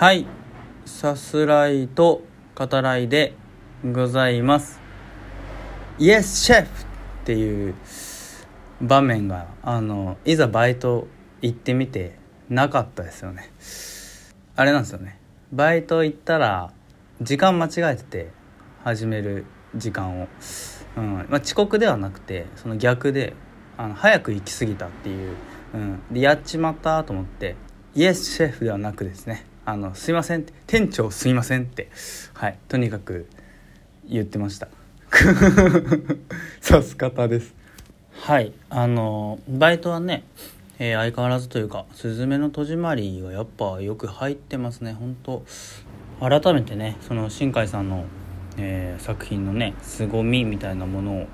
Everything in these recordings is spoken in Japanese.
はい。さすらいと語らいでございます。イエスシェフっていう場面があのいざバイト行ってみてなかったですよね。あれなんですよね。バイト行ったら時間間違えてて始める時間を、うん。まあ、遅刻ではなくてその逆であの早く行き過ぎたっていう、うん、でやっちまったと思ってイエスシェフではなくですね。あのすいません店長すいませんってはいとにかく言ってました。さす方です。はいあのバイトはね、えー、相変わらずというか「すずめの戸締まり」がやっぱよく入ってますね。本当改めてねその新海さんの、えー、作品のね凄みみたいなものを、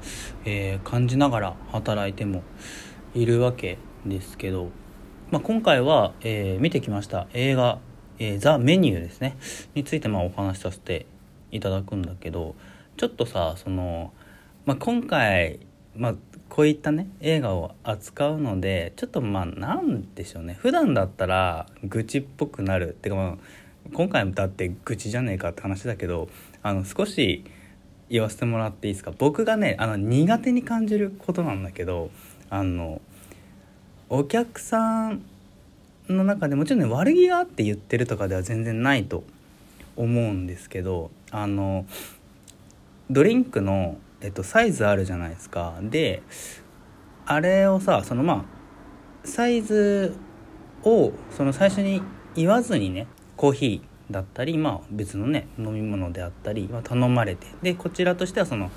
えー、感じながら働いてもいるわけですけど、まあ、今回は、えー、見てきました映画「えー、ザ・メニュー」ですね。についてまあお話しさせていただくんだけどちょっとさその、まあ、今回、まあ、こういったね映画を扱うのでちょっとまあなんでしょうね。普段だったら愚痴っぽくなる。ってかまあ今回もだって愚痴じゃねえかって話だけどあの少し言わせてもらっていいですか？僕がねあの苦手に感じることなんだけどあのお客さんの中でもちろんね悪気があって言ってるとかでは全然ないと思うんですけどあのドリンクの、えっと、サイズあるじゃないですか。であれをさそのまあサイズをその最初に言わずにねコーヒーだったり、まあ、別のね飲み物であったり、まあ、頼まれて。でこちらとしてはその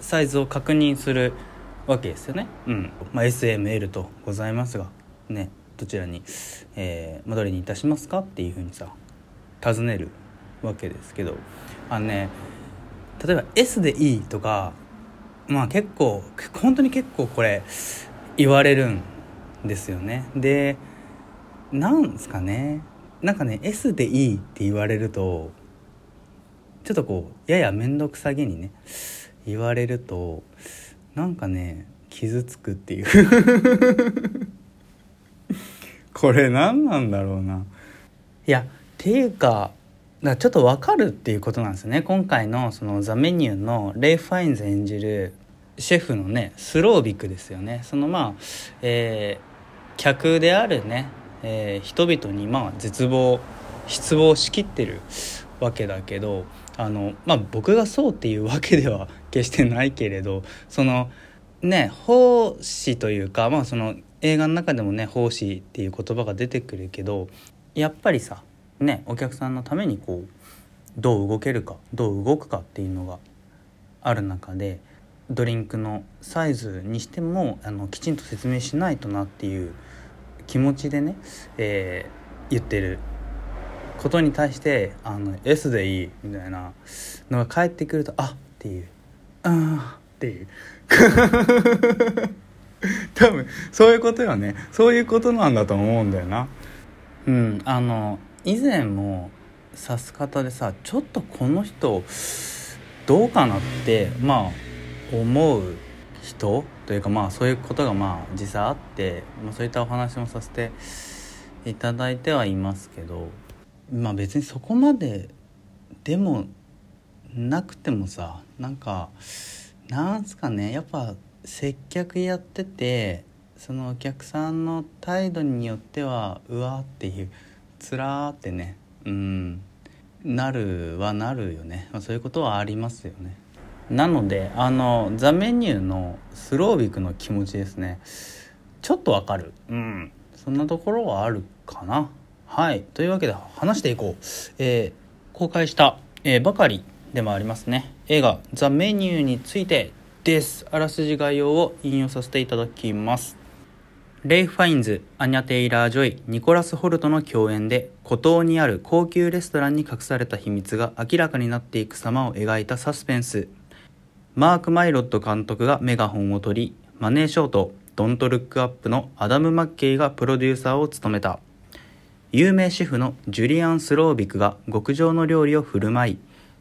サイズを確認するわけですよね。うん。まあ、SML とございますがね。どちらに、えーまあ、どれにいたしますかっていうふうにさ尋ねるわけですけど。あのね例えば S でいいとかまあ結構本当に結構これ言われるんですよね。でなんすかね。なんかね S でいいって言われるとちょっとこうやや面倒くさげにね言われるとなんかね傷つくっていう。これ何なんだろうな。いやっていうかだちょっと分かるっていうことなんですね。今回のそのザ・メニューのレイ・ファインズ演じるシェフのねスロービックですよね。そのまあ、えー、客であるね、えー、人々にまあ絶望失望しきってるわけだけどあのまあ僕がそうっていうわけでは 決してないけれどそのね奉仕というかまあその映画の中でもね奉仕っていう言葉が出てくるけどやっぱりさねお客さんのためにこうどう動けるかどう動くかっていうのがある中でドリンクのサイズにしてもあのきちんと説明しないとなっていう気持ちでね、えー、言ってることに対して「あの S でいい」みたいなのが返ってくると「あっ」っていう「ああ」っていう。多分そういうことよね。そういうことなんだと思うんだよな。うんあの以前も指す方でさちょっとこの人どうかなってまあ思う人？というかまあそういうことがまあ実際あって、まあ、そういったお話もさせていただいてはいますけどまあ別にそこまででもなくてもさなんかなんすかね。やっぱ接客やっててそのお客さんの態度によってはうわっていうつらーってねうんなるはなるよね、ま、そういうことはありますよね。なのであのザ・メニューのスロービクの気持ちですね。ちょっとわかる。うん。そんなところはあるかな。はい。というわけで話していこう、えー、公開した、えー、ばかりでもありますね。映画「ザ・メニュー」についてです。あらすじ概要を引用させていただきます。レイ・ファインズ、アニャ・テイラー・ジョイ、ニコラス・ホルトの共演で孤島にある高級レストランに隠された秘密が明らかになっていく様を描いたサスペンス。マーク・マイロッド監督がメガホンを取りマネーショート「ドント・ルック・アップ」のアダム・マッケイがプロデューサーを務めた。有名シェフのジュリアン・スロービクが極上の料理を振る舞い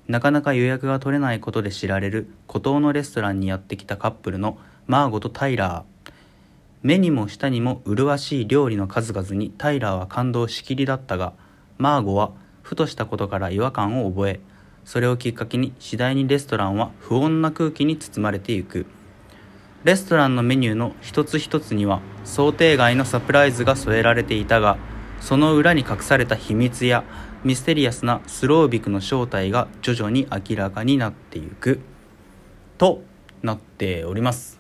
なかなか予約が取れないことで知られる孤島のレストランにやってきたカップルのマーゴとタイラー。目にも舌にも麗しい料理の数々にタイラーは感動しきりだったがマーゴはふとしたことから違和感を覚えそれをきっかけに次第にレストランは不穏な空気に包まれていく。レストランのメニューの一つ一つには想定外のサプライズが添えられていたがその裏に隠された秘密やミステリアスなスロービクの正体が徐々に明らかになっていく。となっております。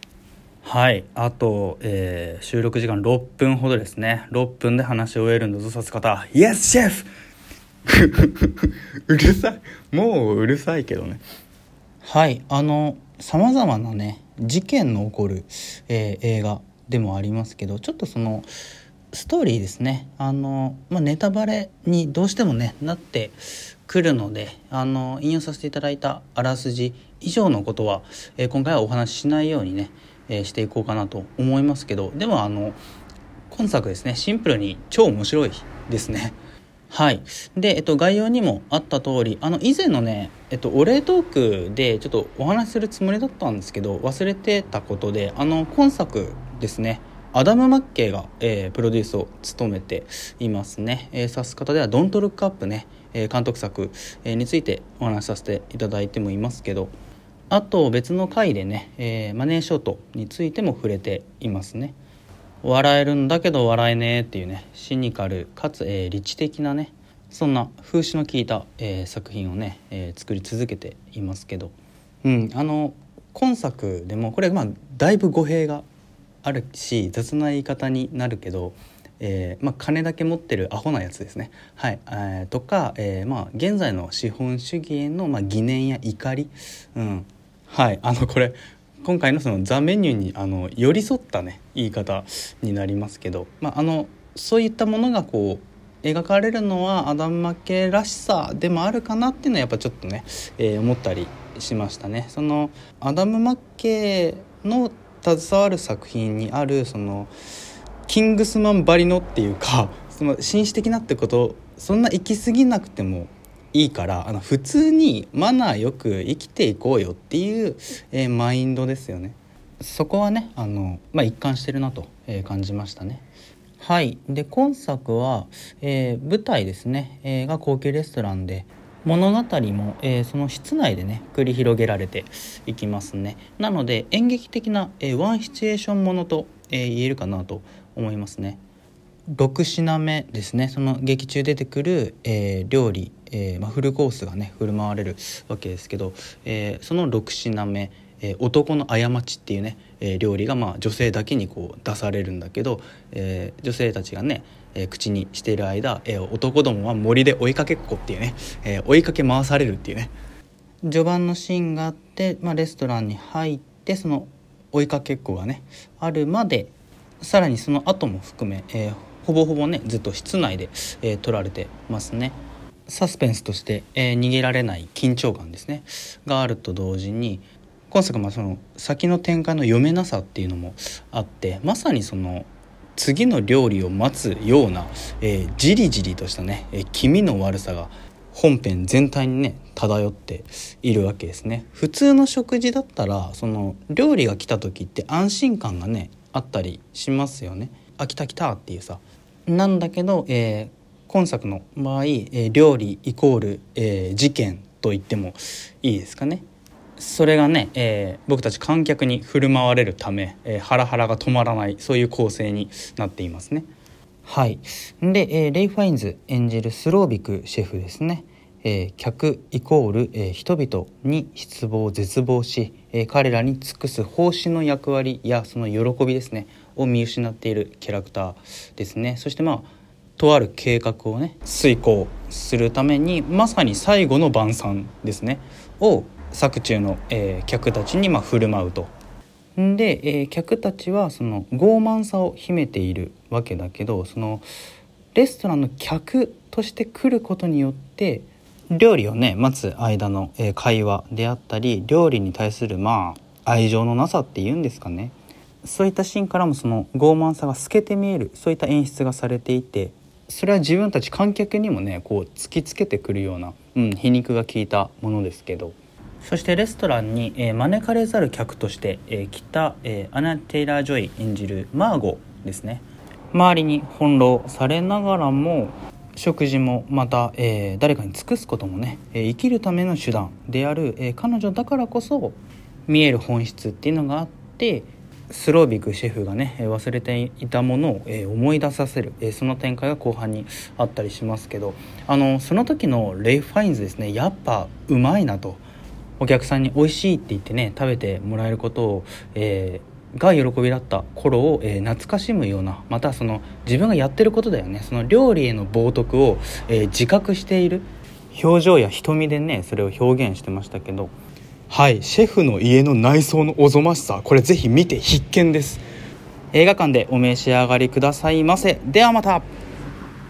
はい。あと、えー、収録時間6分ほどですね。6分で話し終えるんだぞさす方。イエスシェフうるさい。もううるさいけどね。はい。あのさまざまなね事件の起こる、えー、映画でもありますけどちょっとそのストーリーですねあの、まあ、ネタバレにどうしてもねなってくるのであの引用させていただいたあらすじ以上のことは、えー、今回はお話ししないようにね、えー、していこうかなと思いますけどでもあの今作ですねシンプルに超面白いですね。はい。で、えっと、概要にもあった通り、あの、以前のね、えっと、お礼トークでちょっとお話しするつもりだったんですけど、忘れてたことで、あの、今作ですね、アダム・マッケイが、えー、プロデュースを務めていますね。えー、指す方では、ドントルックアップね、えー、監督作、えー、についてお話しさせていただいてもいますけど、あと別の回でね、えー、マネーショートについても触れていますね。笑えるんだけど笑えねえっていうねシニカルかつ、えー、理知的なねそんな風刺の効いた、えー、作品をね、えー、作り続けていますけど、うん、あの今作でもこれまあだいぶ語弊があるし雑な言い方になるけど、えーまあ、金だけ持ってるアホなやつですね。はい。えー、とか、えーまあ、現在の資本主義への、まあ、疑念や怒り、うん、はい。あのこれ今回のそのザ・メニューにあの寄り添ったね言い方になりますけど、まあ、あのそういったものがこう描かれるのはアダム・マッケらしさでもあるかなっていうのはやっぱちょっとね、えー、思ったりしましたね。そのアダム・マッケの携わる作品にあるそのキングスマンばりのっていうか その紳士的なってことそんな行き過ぎなくてもいいからあの普通にマナーよく生きていこうよっていう、えー、マインドですよね。そこはねあの、まあ、一貫してるなと、えー、感じましたね。はい。で今作は、えー、舞台ですね、え、が高級レストランで物語も、えー、その室内でね繰り広げられていきますね。なので演劇的な、えー、ワンシチュエーションものと、えー、言えるかなと思いますね。6品目ですね。その劇中出てくる、えー、料理、えーまあ、フルコースがね振る舞われるわけですけど、えー、その6品目、えー、男の過ちっていうね、えー、料理がまあ女性だけにこう出されるんだけど、えー、女性たちがね、えー、口にしている間、えー、男どもは森で追いかけっこっていうね、えー、追いかけ回されるっていうね序盤のシーンがあって、まあ、レストランに入ってその追いかけっこがねあるまでさらにその後も含め、えー、ほぼほぼねずっと室内で、えー、撮られてますね。サスペンスとして、えー、逃げられない緊張感ですねがあると同時に今作はその先の展開の読めなさっていうのもあってまさにその次の料理を待つような、えー、じりじりとしたね、えー、気味の悪さが本編全体にね漂っているわけですね。普通の食事だったらその料理が来た時って安心感がねあったりしますよね。あ来た来たっていうさ。なんだけど、えー、今作の場合、えー、料理イコール、えー、事件と言ってもいいですかね。それがね、えー、僕たち観客に振る舞われるため、えー、ハラハラが止まらないそういう構成になっていますね。はい。で、えー、レイ・ファインズ演じるスロービクシェフですね、えー、客イコール、えー、人々に失望絶望し、えー、彼らに尽くす奉仕の役割やその喜びですねを見失っているキャラクターですね。そしてまあとある計画をね遂行するためにまさに最後の晩餐ですね。を作中の、えー、客たちにまあ振る舞うと。で、えー、客たちはその傲慢さを秘めているわけだけどそのレストランの客として来ることによって料理をね待つ間の、えー、会話であったり料理に対するまあ愛情のなさっていうんですかねそういったシーンからもその傲慢さが透けて見えるそういった演出がされていてそれは自分たち観客にもねこう突きつけてくるような、うん、皮肉が効いたものですけどそしてレストランに、えー、招かれざる客として、えー、来た、えー、アナ・テイラー・ジョイ演じるマーゴですね。周りに翻弄されながらも食事もまた、えー、誰かに尽くすこともね、えー、生きるための手段である、えー、彼女だからこそ見える本質っていうのがあってスロービックシェフがね忘れていたものを思い出させるその展開が後半にあったりしますけどあのその時のレイ・ファインズですね。やっぱうまいなと。お客さんに美味しいって言ってね食べてもらえることを、えー、が喜びだった頃を、えー、懐かしむようなまたその自分がやってることだよね。その料理への冒涜を、えー、自覚している表情や瞳でねそれを表現してましたけどはいシェフの家の内装のおぞましさこれぜひ見て必見です。映画館でお召し上がりくださいませ。ではまた